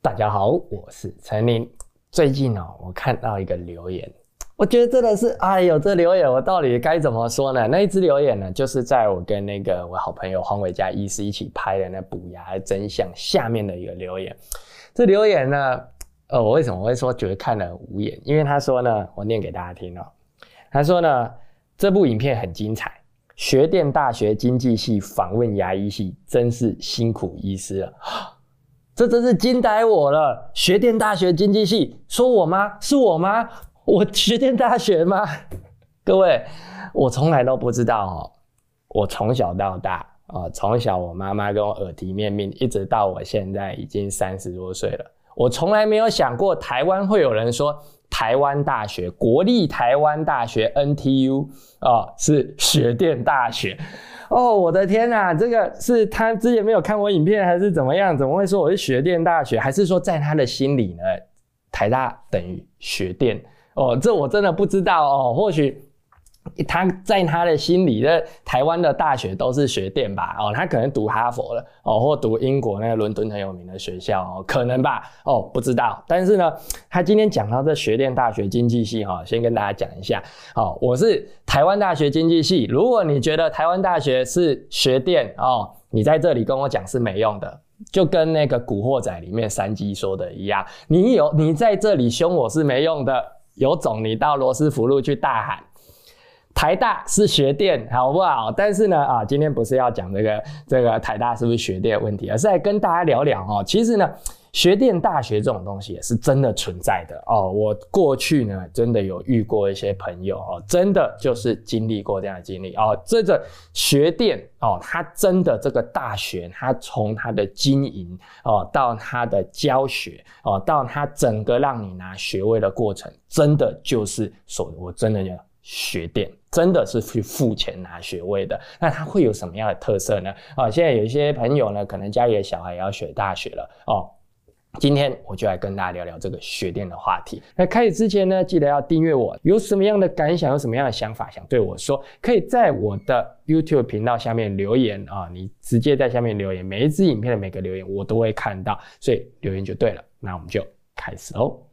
大家好，我是陈林。最近哦，我看到一个留言，我觉得真的是，哎呦，这留言我到底该怎么说呢？那一支留言呢，就是在我跟那个我好朋友黄伟嘉医师一起拍的那补牙真相下面的一个留言。这留言呢，呃，我为什么会说觉得看了无言？因为他说呢，我念给大家听哦。他说呢，这部影片很精彩，学电大学经济系访问牙医系，真是辛苦医师了。这真是惊呆我了！学电大学经济系，说我吗？是我吗？我学电大学吗？各位，我从来都不知道哦。我从小到大啊，从小我妈妈跟我耳提面命，一直到我现在已经三十多岁了，我从来没有想过台湾会有人说台湾大学国立台湾大学 NTU 啊是学电大学。哦，我的天呐，这个是他之前没有看我影片，还是怎么样？怎么会说我是学电大学？还是说在他的心里呢，台大等于学电？哦，这我真的不知道哦，或许。他在他的心里，的台湾的大学都是学电吧？哦，他可能读哈佛了，哦，或读英国那个伦敦很有名的学校，哦，可能吧？哦，不知道。但是呢，他今天讲到这学电大学经济系，哈，先跟大家讲一下，哦，我是台湾大学经济系。如果你觉得台湾大学是学电，哦，你在这里跟我讲是没用的，就跟那个古惑仔里面三鸡说的一样，你有你在这里凶我是没用的，有种你到罗斯福路去大喊。台大是学电，好不好？但是呢，啊，今天不是要讲这个这个台大是不是学电问题，而是来跟大家聊聊哦。其实呢，学电大学这种东西也是真的存在的哦。我过去呢，真的有遇过一些朋友哦，真的就是经历过这样的经历哦。这个学电哦，它真的这个大学，它从它的经营哦，到它的教学哦，到它整个让你拿学位的过程，真的就是所，我真的要学电。真的是去付钱拿学位的，那它会有什么样的特色呢？啊，现在有一些朋友呢，可能家里的小孩也要学大学了哦。今天我就来跟大家聊聊这个学电的话题。那开始之前呢，记得要订阅我。有什么样的感想，有什么样的想法想对我说，可以在我的 YouTube 频道下面留言啊。你直接在下面留言，每一支影片的每个留言我都会看到，所以留言就对了。那我们就开始喽。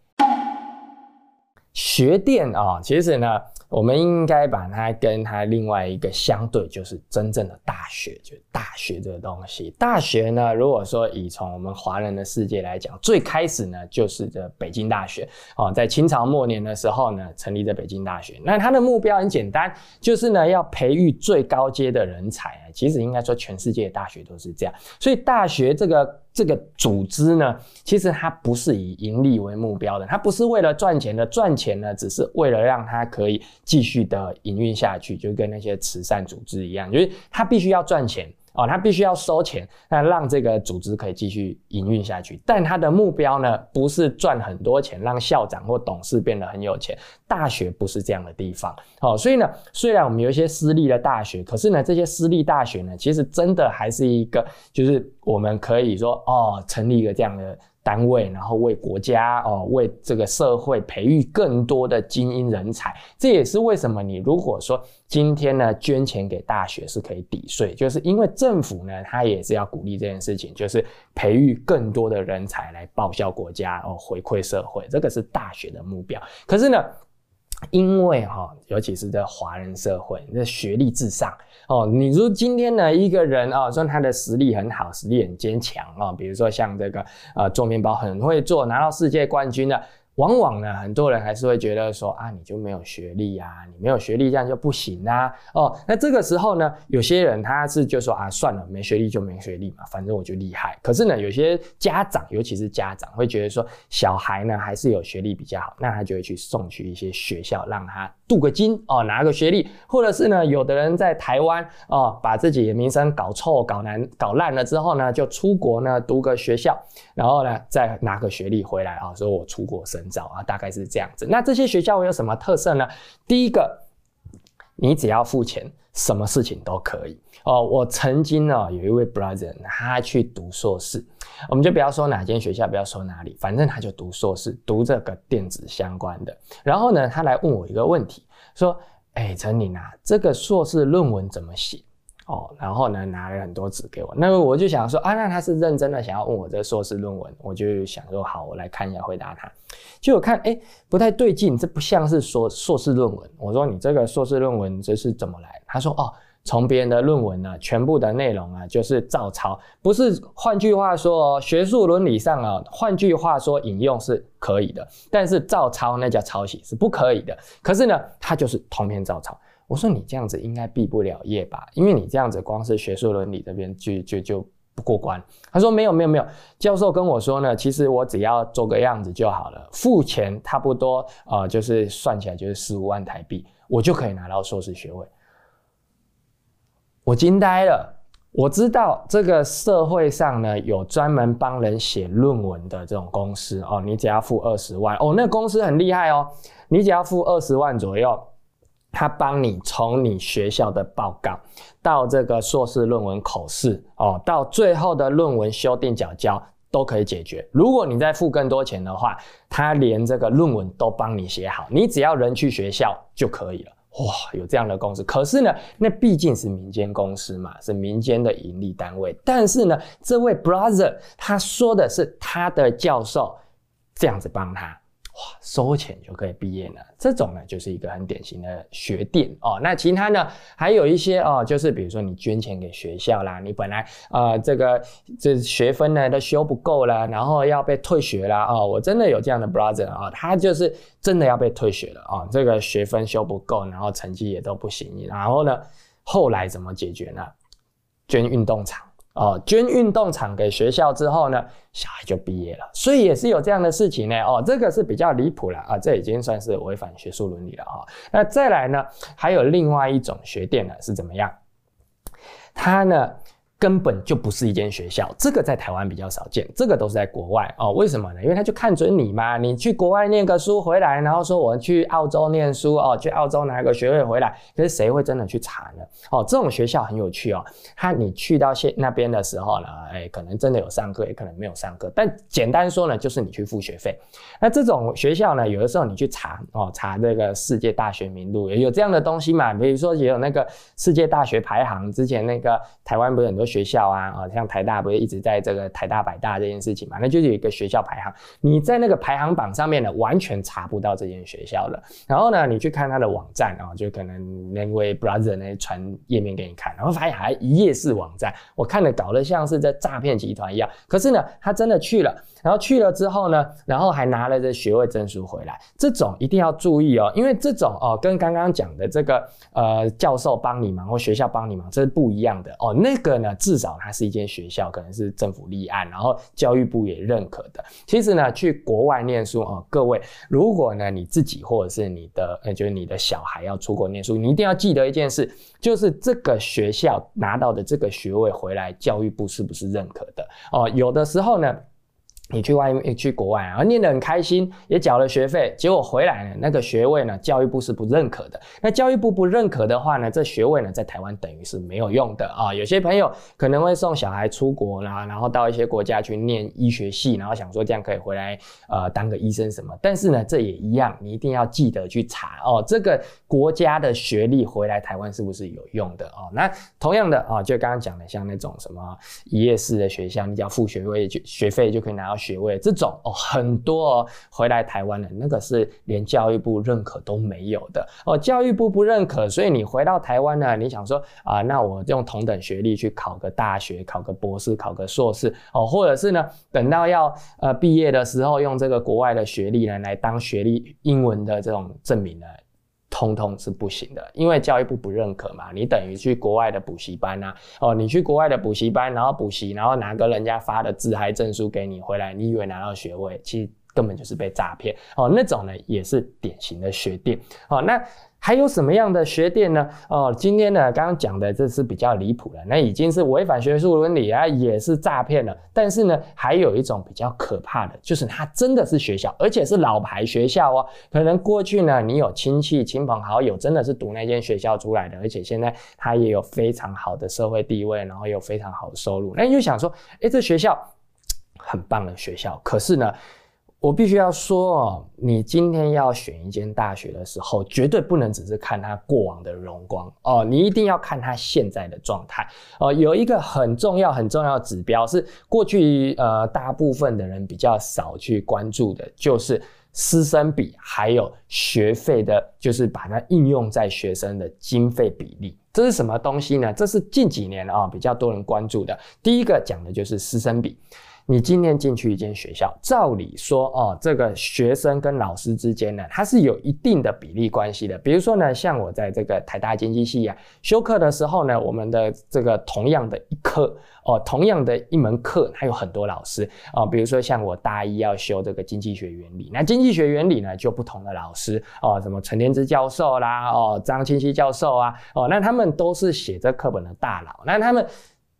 学电啊，其实呢。我们应该把它跟它另外一个相对，就是真正的大学，就是大学这个东西。大学呢，如果说以从我们华人的世界来讲，最开始呢就是这北京大学哦，在清朝末年的时候呢，成立的北京大学。那它的目标很简单，就是呢要培育最高阶的人才。其实应该说，全世界的大学都是这样。所以大学这个。这个组织呢，其实它不是以盈利为目标的，它不是为了赚钱的，赚钱呢，只是为了让它可以继续的营运下去，就跟那些慈善组织一样，就是它必须要赚钱。哦，他必须要收钱，那让这个组织可以继续营运下去。但他的目标呢，不是赚很多钱，让校长或董事变得很有钱。大学不是这样的地方。哦，所以呢，虽然我们有一些私立的大学，可是呢，这些私立大学呢，其实真的还是一个，就是我们可以说，哦，成立一个这样的。单位，然后为国家哦，为这个社会培育更多的精英人才，这也是为什么你如果说今天呢捐钱给大学是可以抵税，就是因为政府呢他也是要鼓励这件事情，就是培育更多的人才来报效国家哦，回馈社会，这个是大学的目标。可是呢，因为哈，尤其是在华人社会，那学历至上。哦，你如今天呢，一个人啊，说他的实力很好，实力很坚强啊，比如说像这个呃做面包很会做，拿到世界冠军的。往往呢，很多人还是会觉得说啊，你就没有学历啊，你没有学历这样就不行啊。哦，那这个时候呢，有些人他是就说啊，算了，没学历就没学历嘛，反正我就厉害。可是呢，有些家长，尤其是家长，会觉得说小孩呢还是有学历比较好，那他就会去送去一些学校，让他镀个金哦，拿个学历，或者是呢，有的人在台湾哦，把自己的名声搞臭、搞难、搞烂了之后呢，就出国呢读个学校，然后呢再拿个学历回来啊，说我出国生深。找啊，大概是这样子。那这些学校有什么特色呢？第一个，你只要付钱，什么事情都可以哦。我曾经呢有一位 brother，他去读硕士，我们就不要说哪间学校，不要说哪里，反正他就读硕士，读这个电子相关的。然后呢，他来问我一个问题，说：“哎，陈宁啊，这个硕士论文怎么写？”哦，然后呢拿了很多纸给我，那我就想说啊，那他是认真的想要问我这硕士论文，我就想说好，我来看一下回答他。就我看哎不太对劲，这不像是说硕士论文。我说你这个硕士论文这是怎么来？他说哦。从别人的论文呢，全部的内容啊，就是照抄，不是。换句话说，学术伦理上啊，换句话说，引用是可以的，但是照抄那叫抄袭，是不可以的。可是呢，他就是通篇照抄。我说你这样子应该毕不了业吧？因为你这样子光是学术伦理这边就就就不过关。他说没有没有没有，教授跟我说呢，其实我只要做个样子就好了，付钱差不多啊，就是算起来就是十五万台币，我就可以拿到硕士学位。我惊呆了！我知道这个社会上呢有专门帮人写论文的这种公司哦，你只要付二十万哦，那公司很厉害哦，你只要付二十万左右，他帮你从你学校的报告到这个硕士论文口试哦，到最后的论文修订缴交都可以解决。如果你再付更多钱的话，他连这个论文都帮你写好，你只要人去学校就可以了。哇，有这样的公司，可是呢，那毕竟是民间公司嘛，是民间的盈利单位。但是呢，这位 brother 他说的是他的教授这样子帮他。哇，收钱就可以毕业呢？这种呢，就是一个很典型的学电哦。那其他呢，还有一些哦，就是比如说你捐钱给学校啦，你本来呃这个这学分呢都修不够了，然后要被退学啦哦。我真的有这样的 brother 啊，他就是真的要被退学了啊，这个学分修不够，然后成绩也都不行，然后呢，后来怎么解决呢？捐运动场。哦，捐运动场给学校之后呢，小孩就毕业了，所以也是有这样的事情呢。哦，这个是比较离谱了啊，这已经算是违反学术伦理了啊。那再来呢，还有另外一种学店呢是怎么样？他呢？根本就不是一间学校，这个在台湾比较少见，这个都是在国外哦。为什么呢？因为他就看准你嘛，你去国外念个书回来，然后说我去澳洲念书哦，去澳洲拿个学位回来，可是谁会真的去查呢？哦，这种学校很有趣哦，他你去到现那边的时候呢，哎，可能真的有上课，也可能没有上课，但简单说呢，就是你去付学费。那这种学校呢，有的时候你去查哦，查这个世界大学名录也，有这样的东西嘛？比如说也有那个世界大学排行，之前那个台湾不是很多。学校啊，啊，像台大不是一直在这个台大百大这件事情嘛？那就是有一个学校排行，你在那个排行榜上面呢，完全查不到这间学校了。然后呢，你去看他的网站啊，就可能那位 brother 呢传页面给你看，然后发现还一页式网站，我看的搞得像是在诈骗集团一样。可是呢，他真的去了。然后去了之后呢，然后还拿了这学位证书回来，这种一定要注意哦，因为这种哦跟刚刚讲的这个呃教授帮你忙或学校帮你忙这是不一样的哦。那个呢，至少它是一间学校，可能是政府立案，然后教育部也认可的。其实呢，去国外念书哦，各位，如果呢你自己或者是你的呃就是你的小孩要出国念书，你一定要记得一件事，就是这个学校拿到的这个学位回来，教育部是不是认可的哦？有的时候呢。你去外面去国外啊，念得很开心，也缴了学费，结果回来呢，那个学位呢，教育部是不认可的。那教育部不认可的话呢，这学位呢，在台湾等于是没有用的啊。有些朋友可能会送小孩出国啦，然后到一些国家去念医学系，然后想说这样可以回来呃当个医生什么。但是呢，这也一样，你一定要记得去查哦，这个国家的学历回来台湾是不是有用的哦？那同样的啊，就刚刚讲的，像那种什么一夜式的学校，你只要付学位就学费就可以拿到。学位这种哦，很多哦，回来台湾的那个是连教育部认可都没有的哦，教育部不认可，所以你回到台湾呢，你想说啊，那我用同等学历去考个大学，考个博士，考个硕士哦，或者是呢，等到要呃毕业的时候，用这个国外的学历呢来当学历英文的这种证明呢？通通是不行的，因为教育部不认可嘛。你等于去国外的补习班啊，哦，你去国外的补习班，然后补习，然后拿个人家发的自嗨证书给你回来，你以为拿到学位，其实根本就是被诈骗哦。那种呢，也是典型的学店哦。那。还有什么样的学店呢？哦，今天呢，刚刚讲的这是比较离谱了，那已经是违反学术伦理啊，也是诈骗了。但是呢，还有一种比较可怕的，就是它真的是学校，而且是老牌学校哦。可能过去呢，你有亲戚、亲朋好友真的是读那间学校出来的，而且现在他也有非常好的社会地位，然后有非常好的收入。那你就想说，哎，这学校很棒的学校，可是呢？我必须要说哦，你今天要选一间大学的时候，绝对不能只是看它过往的荣光哦，你一定要看它现在的状态哦。有一个很重要、很重要的指标是过去呃大部分的人比较少去关注的，就是师生比还有学费的，就是把它应用在学生的经费比例。这是什么东西呢？这是近几年啊比较多人关注的。第一个讲的就是师生比。你今年进去一间学校，照理说哦，这个学生跟老师之间呢，它是有一定的比例关系的。比如说呢，像我在这个台大经济系啊修课的时候呢，我们的这个同样的一课哦，同样的一门课，它有很多老师啊。比如说像我大一要修这个经济学原理，那经济学原理呢就不同的老师哦，什么陈天之教授啦，哦张清溪教授啊，哦那他们都是写这课本的大佬，那他们。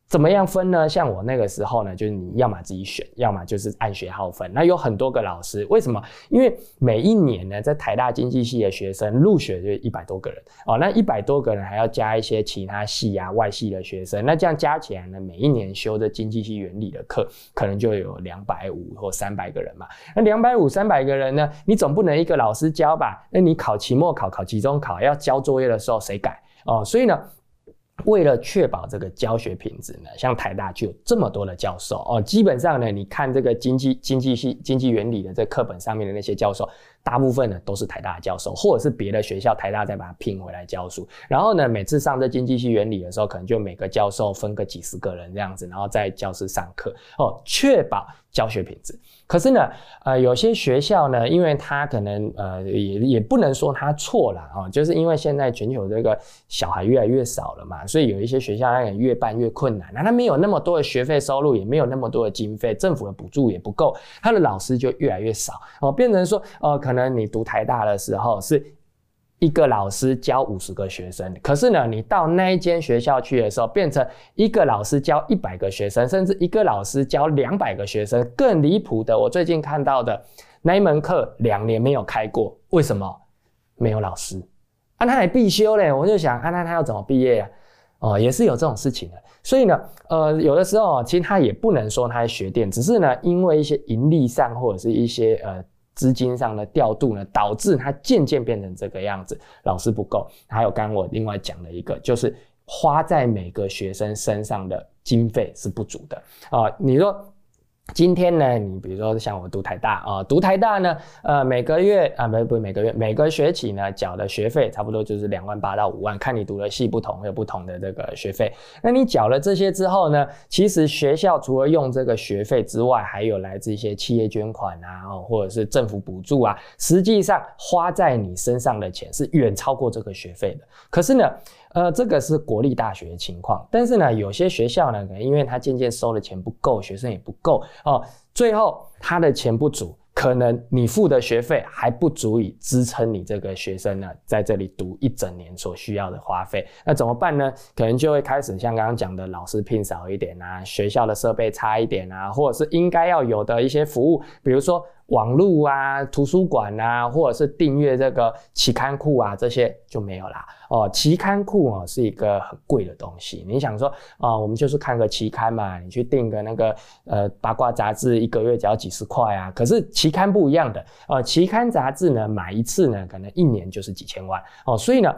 怎么样分呢？像我那个时候呢，就是你要么自己选，要么就是按学号分。那有很多个老师，为什么？因为每一年呢，在台大经济系的学生入学就一百多个人哦，那一百多个人还要加一些其他系啊、外系的学生，那这样加起来呢，每一年修的经济系原理的课，可能就有两百五或三百个人嘛。那两百五、三百个人呢，你总不能一个老师教吧？那你考期末考、考期中考要交作业的时候谁改哦？所以呢？为了确保这个教学品质呢，像台大就有这么多的教授哦。基本上呢，你看这个经济经济系经济原理的这课本上面的那些教授，大部分呢都是台大教授，或者是别的学校台大再把它聘回来教书。然后呢，每次上这经济系原理的时候，可能就每个教授分个几十个人这样子，然后在教室上课哦，确保教学品质。可是呢，呃，有些学校呢，因为他可能呃也也不能说他错了啊，就是因为现在全球这个小孩越来越少了嘛，所以有一些学校那越办越困难，那他没有那么多的学费收入，也没有那么多的经费，政府的补助也不够，他的老师就越来越少哦，变成说呃，可能你读台大的时候是。一个老师教五十个学生，可是呢，你到那一间学校去的时候，变成一个老师教一百个学生，甚至一个老师教两百个学生。更离谱的，我最近看到的那一门课两年没有开过，为什么？没有老师，啊，他还必修嘞。我就想，啊，那他要怎么毕业啊？哦，也是有这种事情的。所以呢，呃，有的时候其实他也不能说他是学电，只是呢，因为一些盈利上或者是一些呃。资金上的调度呢，导致它渐渐变成这个样子，老师不够。还有刚刚我另外讲的一个，就是花在每个学生身上的经费是不足的啊。你说。今天呢，你比如说像我读台大啊，读台大呢，呃，每个月啊，不不，每个月每个学期呢，缴的学费差不多就是两万八到五万，看你读的系不同，有不同的这个学费。那你缴了这些之后呢，其实学校除了用这个学费之外，还有来自一些企业捐款啊，或者是政府补助啊，实际上花在你身上的钱是远超过这个学费的。可是呢？呃，这个是国立大学的情况，但是呢，有些学校呢，可能因为他渐渐收的钱不够，学生也不够哦，最后他的钱不足，可能你付的学费还不足以支撑你这个学生呢在这里读一整年所需要的花费，那怎么办呢？可能就会开始像刚刚讲的，老师聘少一点啊，学校的设备差一点啊，或者是应该要有的一些服务，比如说。网络啊，图书馆啊，或者是订阅这个期刊库啊，这些就没有啦。哦，期刊库哦是一个很贵的东西。你想说啊，我们就是看个期刊嘛，你去订个那个呃八卦杂志，一个月只要几十块啊。可是期刊不一样的，呃，期刊杂志呢，买一次呢，可能一年就是几千万哦。所以呢，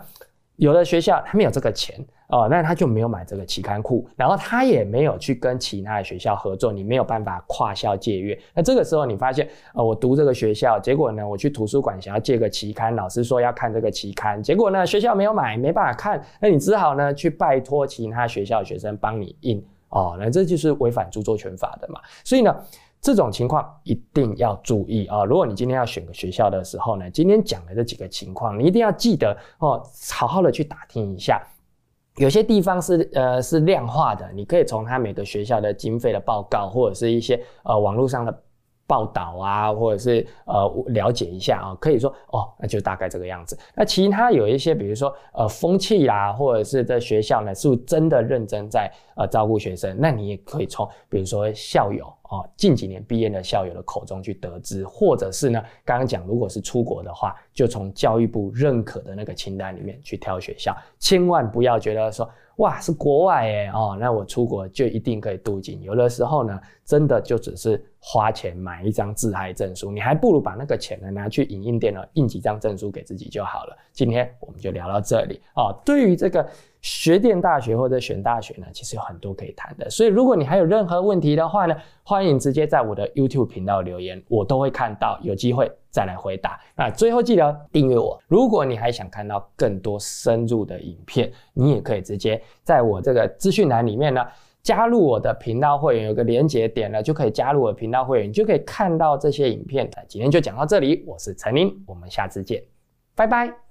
有的学校他没有这个钱。哦，那他就没有买这个期刊库，然后他也没有去跟其他的学校合作，你没有办法跨校借阅。那这个时候你发现，呃，我读这个学校，结果呢，我去图书馆想要借个期刊，老师说要看这个期刊，结果呢，学校没有买，没办法看，那你只好呢去拜托其他学校学生帮你印。哦，那这就是违反著作权法的嘛。所以呢，这种情况一定要注意啊。如果你今天要选个学校的时候呢，今天讲的这几个情况，你一定要记得哦，好好的去打听一下。有些地方是呃是量化的，你可以从他每个学校的经费的报告，或者是一些呃网络上的报道啊，或者是呃了解一下啊，可以说哦，那就大概这个样子。那其他有一些，比如说呃风气啊，或者是在学校呢，是不是真的认真在呃照顾学生？那你也可以从比如说校友。哦，近几年毕业的校友的口中去得知，或者是呢，刚刚讲，如果是出国的话，就从教育部认可的那个清单里面去挑学校，千万不要觉得说，哇，是国外哎哦，那我出国就一定可以镀金。有的时候呢，真的就只是花钱买一张自嗨证书，你还不如把那个钱呢拿去影印店呢印几张证书给自己就好了。今天我们就聊到这里哦。对于这个学电大学或者选大学呢，其实有很多可以谈的。所以如果你还有任何问题的话呢，欢迎直接在我的 YouTube 频道留言，我都会看到，有机会再来回答。那最后记得订阅我。如果你还想看到更多深入的影片，你也可以直接在我这个资讯栏里面呢加入我的频道会员，有个连接点了就可以加入我的频道会员，你就可以看到这些影片。今天就讲到这里，我是陈林，我们下次见，拜拜。